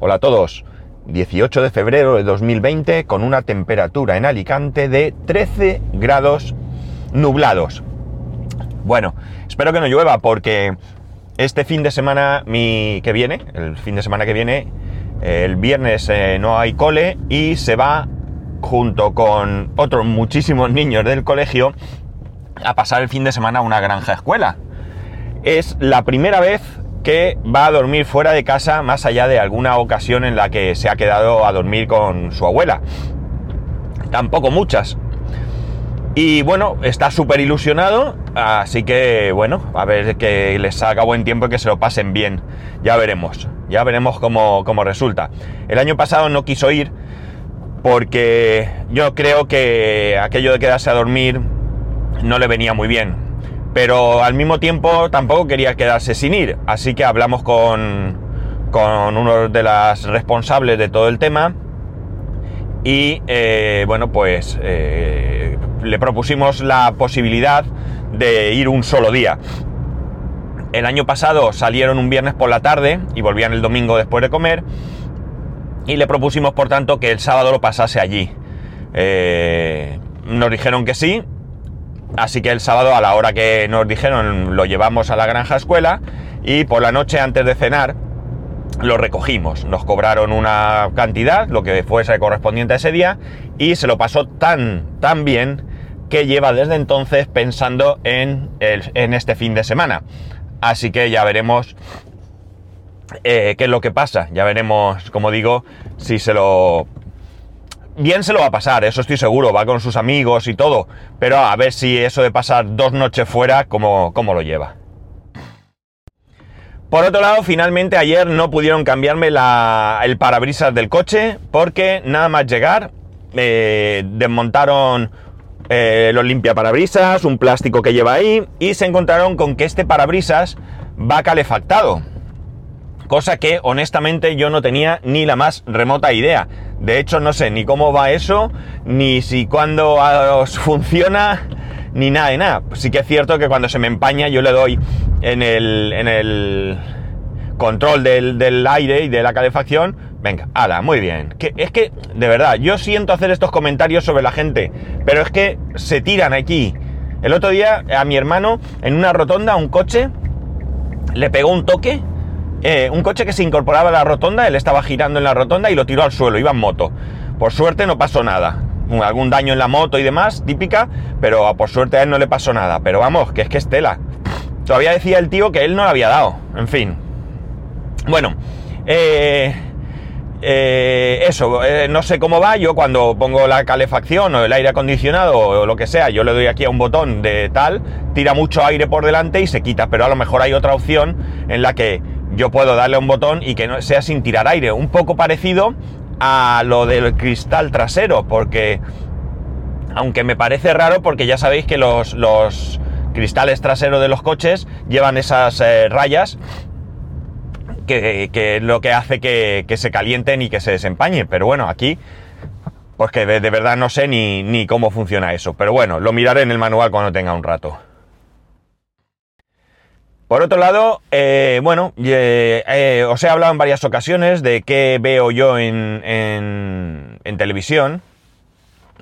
Hola a todos. 18 de febrero de 2020 con una temperatura en Alicante de 13 grados nublados. Bueno, espero que no llueva porque este fin de semana mi, que viene, el fin de semana que viene, el viernes eh, no hay cole y se va junto con otros muchísimos niños del colegio a pasar el fin de semana a una granja escuela. Es la primera vez que va a dormir fuera de casa más allá de alguna ocasión en la que se ha quedado a dormir con su abuela. Tampoco muchas. Y bueno, está súper ilusionado, así que bueno, a ver que les salga buen tiempo y que se lo pasen bien. Ya veremos, ya veremos cómo, cómo resulta. El año pasado no quiso ir porque yo creo que aquello de quedarse a dormir no le venía muy bien. Pero al mismo tiempo tampoco quería quedarse sin ir, así que hablamos con, con uno de las responsables de todo el tema y eh, bueno, pues eh, le propusimos la posibilidad de ir un solo día. El año pasado salieron un viernes por la tarde y volvían el domingo después de comer y le propusimos por tanto que el sábado lo pasase allí. Eh, nos dijeron que sí, Así que el sábado a la hora que nos dijeron lo llevamos a la granja escuela y por la noche antes de cenar lo recogimos. Nos cobraron una cantidad, lo que fuese correspondiente a ese día, y se lo pasó tan, tan bien que lleva desde entonces pensando en, en este fin de semana. Así que ya veremos eh, qué es lo que pasa. Ya veremos, como digo, si se lo bien se lo va a pasar, eso estoy seguro, va con sus amigos y todo, pero a ver si eso de pasar dos noches fuera, cómo, cómo lo lleva. Por otro lado, finalmente ayer no pudieron cambiarme el parabrisas del coche porque nada más llegar eh, desmontaron eh, los limpiaparabrisas, un plástico que lleva ahí y se encontraron con que este parabrisas va calefactado. Cosa que honestamente yo no tenía ni la más remota idea. De hecho, no sé ni cómo va eso, ni si cuando os funciona, ni nada de nada. Sí que es cierto que cuando se me empaña yo le doy en el, en el control del, aire y de la calefacción. Venga, ala, muy bien. Que, es que, de verdad, yo siento hacer estos comentarios sobre la gente, pero es que se tiran aquí. El otro día a mi hermano, en una rotonda, un coche, le pegó un toque eh, un coche que se incorporaba a la rotonda, él estaba girando en la rotonda y lo tiró al suelo, iba en moto. Por suerte no pasó nada. Algún daño en la moto y demás, típica, pero por suerte a él no le pasó nada. Pero vamos, que es que es tela. Todavía decía el tío que él no le había dado. En fin. Bueno, eh, eh, eso, no sé cómo va. Yo cuando pongo la calefacción o el aire acondicionado o lo que sea, yo le doy aquí a un botón de tal, tira mucho aire por delante y se quita. Pero a lo mejor hay otra opción en la que yo puedo darle un botón y que no sea sin tirar aire. Un poco parecido a lo del cristal trasero, porque aunque me parece raro, porque ya sabéis que los, cristales traseros de los coches llevan esas eh, rayas que, es lo que hace que, se calienten y que se desempañen. Pero bueno, aquí, pues que de, verdad no sé ni, ni cómo funciona eso. Pero bueno, lo miraré en el manual cuando tenga un rato. Por otro lado, eh, bueno, eh, eh, os he hablado en varias ocasiones de qué veo yo en, televisión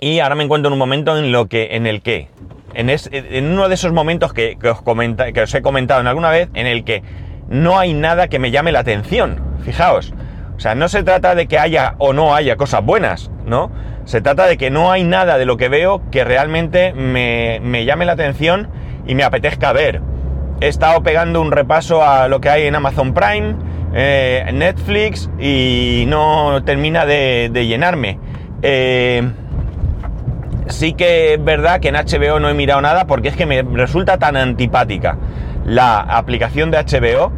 y ahora me encuentro en un momento en, lo que, en el que, en, uno de esos momentos que, os he comentado en alguna vez, en el que no hay nada que me llame la atención. Fijaos, o sea, no se trata de que haya o no haya cosas buenas, ¿no? Se trata de que no hay nada de lo que veo que realmente me, me llame la atención y me apetezca ver he estado pegando un repaso a lo que hay en Amazon Prime, eh, Netflix y no termina de, llenarme. Eh, sí que es verdad que en HBO no he mirado nada porque es que me resulta tan antipática la aplicación de HBO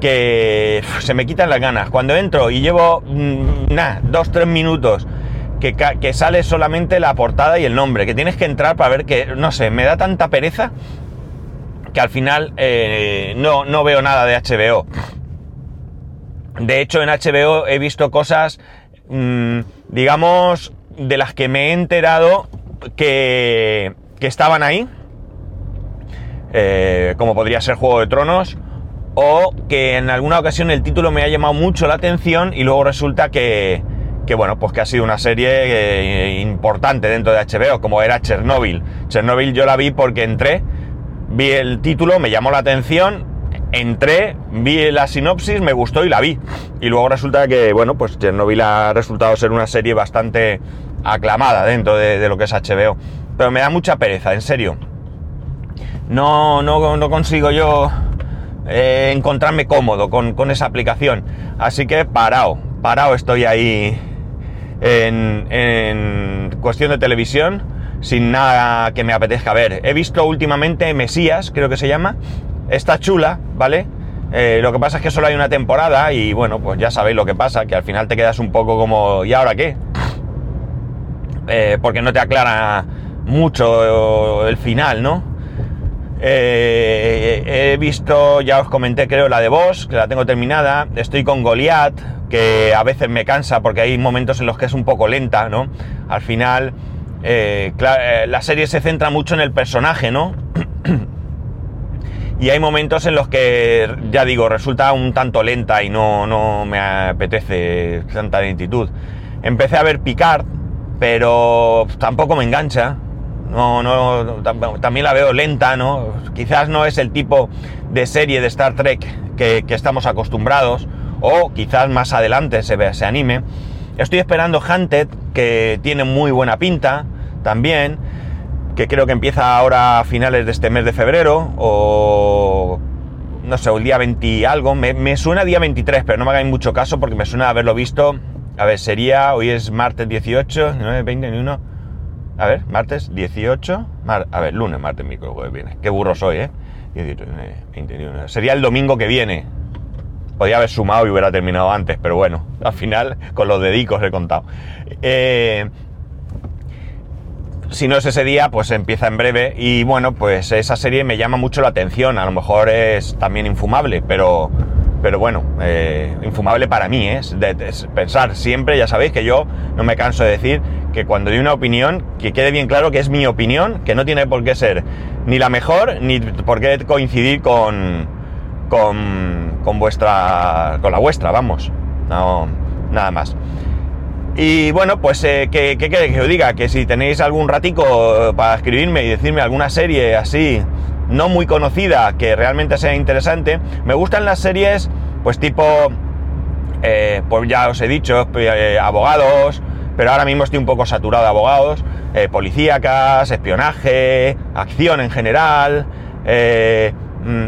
que se me quitan las ganas. Cuando entro y llevo, mm, nada, dos, tres minutos que, que, sale solamente la portada y el nombre, que tienes que entrar para ver que, no sé, me da tanta pereza que al final eh, no, no veo nada de HBO. De hecho, en HBO he visto cosas, mm, digamos, de las que me he enterado que, que estaban ahí. Eh, como podría ser Juego de Tronos o que en alguna ocasión el título me ha llamado mucho la atención y luego resulta que, que bueno, pues que ha sido una serie eh, importante dentro de HBO, como era Chernobyl. Chernobyl yo la vi porque entré, vi el título, me llamó la atención, entré, vi la sinopsis, me gustó y la vi. Y luego resulta que, bueno, pues Chernobyl ha resultado ser una serie bastante aclamada dentro de, lo que es HBO. Pero me da mucha pereza, en serio. No, no, no consigo yo eh, encontrarme cómodo con, con esa aplicación. Así que parado, parado estoy ahí en, cuestión de televisión sin nada que me apetezca ver. He visto últimamente Mesías, creo que se llama. Está chula, ¿vale? Eh, lo que pasa es que solo hay una temporada y bueno, pues ya sabéis lo que pasa, que al final te quedas un poco como, ¿y ahora qué? Eh, porque no te aclara mucho el final, ¿no? Eh, he visto, ya os comenté creo, la de Boss, que la tengo terminada. Estoy con Goliath, que a veces me cansa porque hay momentos en los que es un poco lenta, ¿no? Al final, eh, eh, la serie se centra mucho en el personaje, ¿no? y hay momentos en los que, ya digo, resulta un tanto lenta y no, no me apetece tanta lentitud. Empecé a ver Picard, pero tampoco me engancha. No, no, también la veo lenta, ¿no? Quizás no es el tipo de serie de Star Trek que, que estamos acostumbrados o quizás más adelante se, se anime. Estoy esperando Hunted, que tiene muy buena pinta también, que creo que empieza ahora a finales de este mes de febrero, o no sé, el día 20 algo. Me, suena día 23, pero no me hagáis mucho caso porque me suena haberlo visto. A ver, sería, hoy es martes 18, 9, 20, 1. A ver, martes 18, a ver, lunes, martes, miércoles, viene. Qué burro soy, ¿eh? 18, 21. Sería el domingo que viene, Podría haber sumado y hubiera terminado antes, pero bueno, al final con los dedicos he contado. Eh, si no es ese día, pues empieza en breve y bueno, pues esa serie me llama mucho la atención. A lo mejor es también infumable, pero, pero bueno, eh, infumable para mí, ¿eh? es, pensar siempre, ya sabéis que yo no me canso de decir que cuando doy una opinión, que quede bien claro que es mi opinión, que no tiene por qué ser ni la mejor, ni por qué coincidir con, con, con vuestra, con la vuestra, vamos, no, nada más. Y bueno, pues, eh, ¿qué, queréis que os diga? Que si tenéis algún ratico para escribirme y decirme alguna serie así, no muy conocida, que realmente sea interesante, me gustan las series, pues tipo, eh, pues ya os he dicho, eh, abogados, pero ahora mismo estoy un poco saturado de abogados, policíacas, espionaje, acción en general,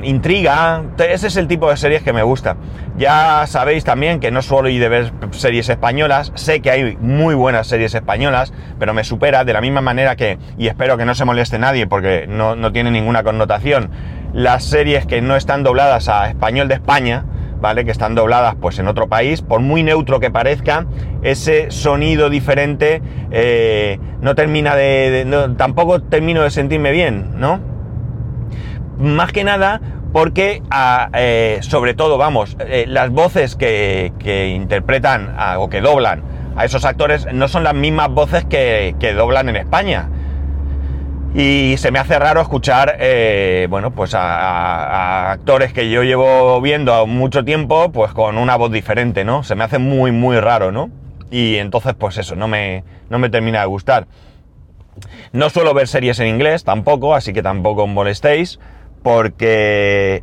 intriga. Ese es el tipo de series que me gusta. Ya sabéis también que no suelo ir de ver series españolas. Sé que hay muy buenas series españolas, pero me supera de la misma manera que, y espero que no se moleste nadie porque no, no tiene ninguna connotación, las series que no están dobladas a español de España. ¿vale? Que están dobladas pues en otro país, por muy neutro que parezca, ese sonido diferente eh, no termina de, tampoco termino de sentirme bien, ¿no? Más que nada porque, ah, eh, sobre todo, vamos, eh, las voces que, interpretan o que doblan a esos actores no son las mismas voces que, doblan en España. Y se me hace raro escuchar, eh, bueno, pues a, actores que yo llevo viendo mucho tiempo, pues con una voz diferente, ¿no? Se me hace muy, muy raro, ¿no? Y entonces, pues eso, no me, no me termina de gustar. No suelo ver series en inglés tampoco, así que tampoco molestéis porque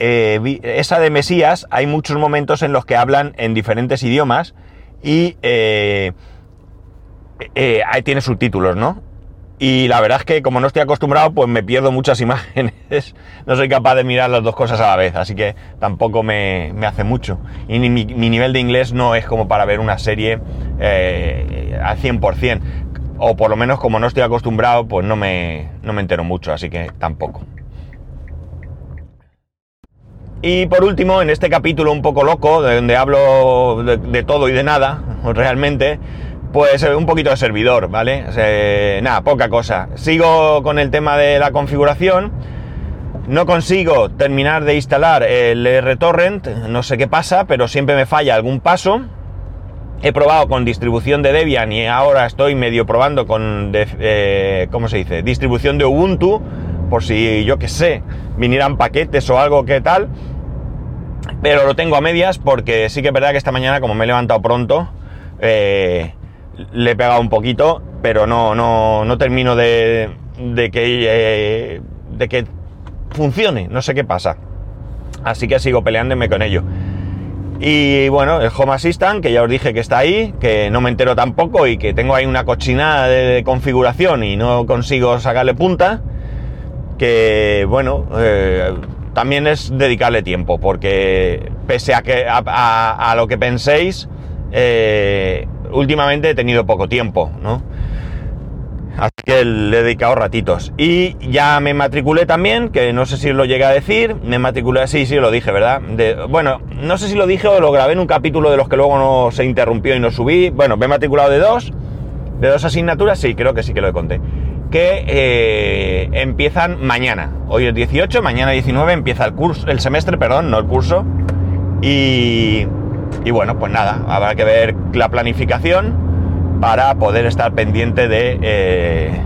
eh, esa de Mesías hay muchos momentos en los que hablan en diferentes idiomas y eh, eh, ahí tiene subtítulos, ¿no? Y la verdad es que como no estoy acostumbrado, pues me pierdo muchas imágenes. No soy capaz de mirar las dos cosas a la vez, así que tampoco me, hace mucho. Y mi, mi, nivel de inglés no es como para ver una serie al 100%. O por lo menos como no estoy acostumbrado, pues no me, no me entero mucho, así que tampoco. Y por último, en este capítulo un poco loco, donde hablo de, todo y de nada, realmente, pues eh, un poquito de servidor, ¿vale? nada, poca cosa. Sigo con el tema de la configuración. No consigo terminar de instalar el RTorrent, no sé qué pasa, pero siempre me falla algún paso. He probado con distribución de Debian y ahora estoy medio probando con, eh, ¿cómo se dice? Distribución de Ubuntu, por si yo que sé, vinieran paquetes o algo que tal pero lo tengo a medias porque sí que es verdad que esta mañana, como me he levantado pronto, eh, le he pegado un poquito, pero no, no, no termino de, de que, eh, de que funcione, no sé qué pasa. Así que sigo peleándome con ello. Y bueno, el Home Assistant, que ya os dije que está ahí, que no me entero tampoco y que tengo ahí una cochinada de, configuración y no consigo sacarle punta, que bueno, eh, también es dedicarle tiempo, porque pese a, que, a, lo que penséis, eh, últimamente he tenido poco tiempo, ¿no? Así que le he dedicado ratitos. Y ya me matriculé también, que no sé si lo llegué a decir. Me matriculé, sí, sí, lo dije, ¿verdad? bueno, no sé si lo dije o lo grabé en un capítulo de los que luego no se interrumpió y no subí. Bueno, me he matriculado de dos. De dos asignaturas, sí, creo que sí que lo conté. Que eh, empiezan mañana. Hoy es 18, mañana 19 empieza el curso, el semestre, perdón, no el curso. Y, y bueno, pues nada, habrá que ver la planificación para poder estar pendiente de, eh,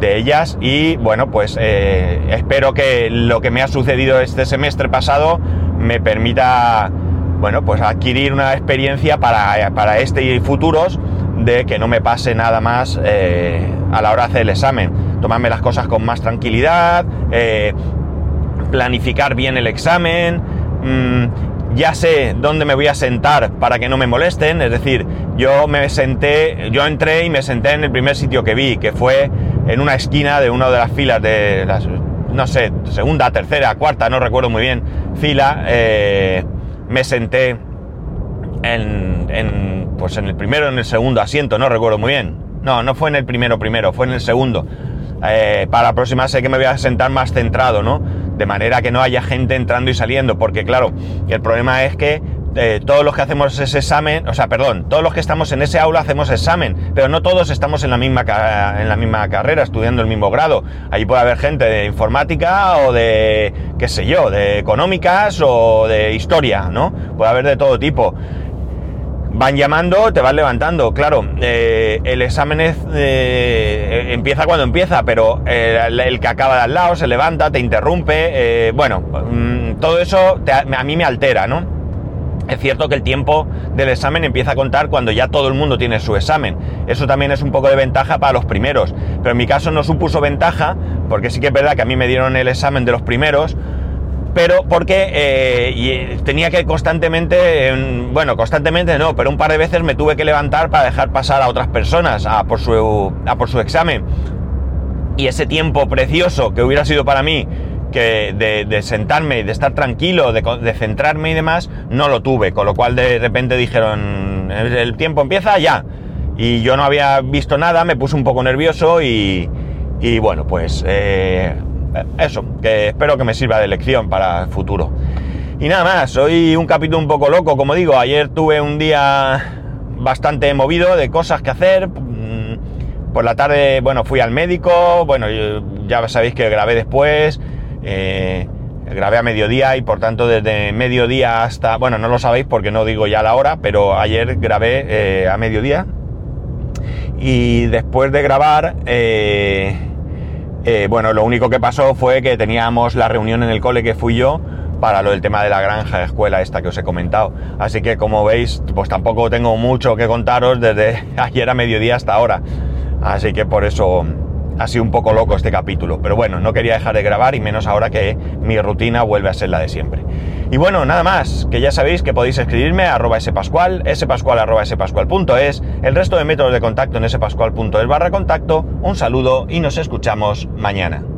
de ellas y bueno pues eh, espero que lo que me ha sucedido este semestre pasado me permita bueno pues adquirir una experiencia para, para este y futuros de que no me pase nada más eh, a la hora de hacer el examen. Tomarme las cosas con más tranquilidad planificar bien el examen mm, ya sé dónde me voy a sentar para que no me molesten, es decir, yo me senté, yo entré y me senté en el primer sitio que vi, que fue en una esquina de una de las filas de las, no sé, segunda, tercera, cuarta, no recuerdo muy bien, fila, eh, me senté en, pues en el primero, en el segundo asiento, no recuerdo muy bien. No, no fue en el primero primero, fue en el segundo. Eh, para la próxima sé que me voy a sentar más centrado, ¿no? De manera que no haya gente entrando y saliendo, porque claro, el problema es que eh, todos los que hacemos ese examen, o sea, perdón, todos los que estamos en ese aula hacemos examen, pero no todos estamos en la misma, en la misma carrera, estudiando el mismo grado. Ahí puede haber gente de informática o de, qué sé yo, de económicas o de historia, ¿no? Puede haber de todo tipo van llamando, te van levantando. Claro, eh, el examen eh, empieza cuando empieza, pero eh, el, que acaba de al lado se levanta, te interrumpe. bueno, mm, todo eso a mí me altera, ¿no? Es cierto que el tiempo del examen empieza a contar cuando ya todo el mundo tiene su examen. Eso también es un poco de ventaja para los primeros. Pero en mi caso no supuso ventaja, porque sí que es verdad que a mí me dieron el examen de los primeros, pero porque eh, tenía que constantemente, bueno, constantemente no, pero un par de veces me tuve que levantar para dejar pasar a otras personas a por su, por su examen. Y ese tiempo precioso que hubiera sido para mí que de, sentarme y de estar tranquilo, de, centrarme y demás, no lo tuve. Con lo cual de repente dijeron, el tiempo empieza ya. Y yo no había visto nada, me puse un poco nervioso y, bueno, pues eh, eh, eso, que espero que me sirva de lección para el futuro. Y nada más, hoy un capítulo un poco loco, como digo, ayer tuve un día bastante movido de cosas que hacer. Mm, por la tarde, bueno, fui al médico, bueno, ya sabéis que grabé después, eh, grabé a mediodía y por tanto desde mediodía hasta, bueno, no lo sabéis porque no digo ya la hora, pero ayer grabé eh, a mediodía. Y después de grabar, eh, bueno, lo único que pasó fue que teníamos la reunión en el cole que fui yo para lo del tema de la granja de escuela esta que os he comentado. Así que como veis, pues tampoco tengo mucho que contaros desde ayer a mediodía hasta ahora. Así que por eso ha sido un poco loco este capítulo. Pero bueno, no quería dejar de grabar y menos ahora que mi rutina vuelve a ser la de siempre. Y bueno, nada más, que ya sabéis que podéis escribirme a arroba spascual, arroba spascual.es, el resto de métodos de contacto en spascual.es barra contacto. Un saludo y nos escuchamos mañana.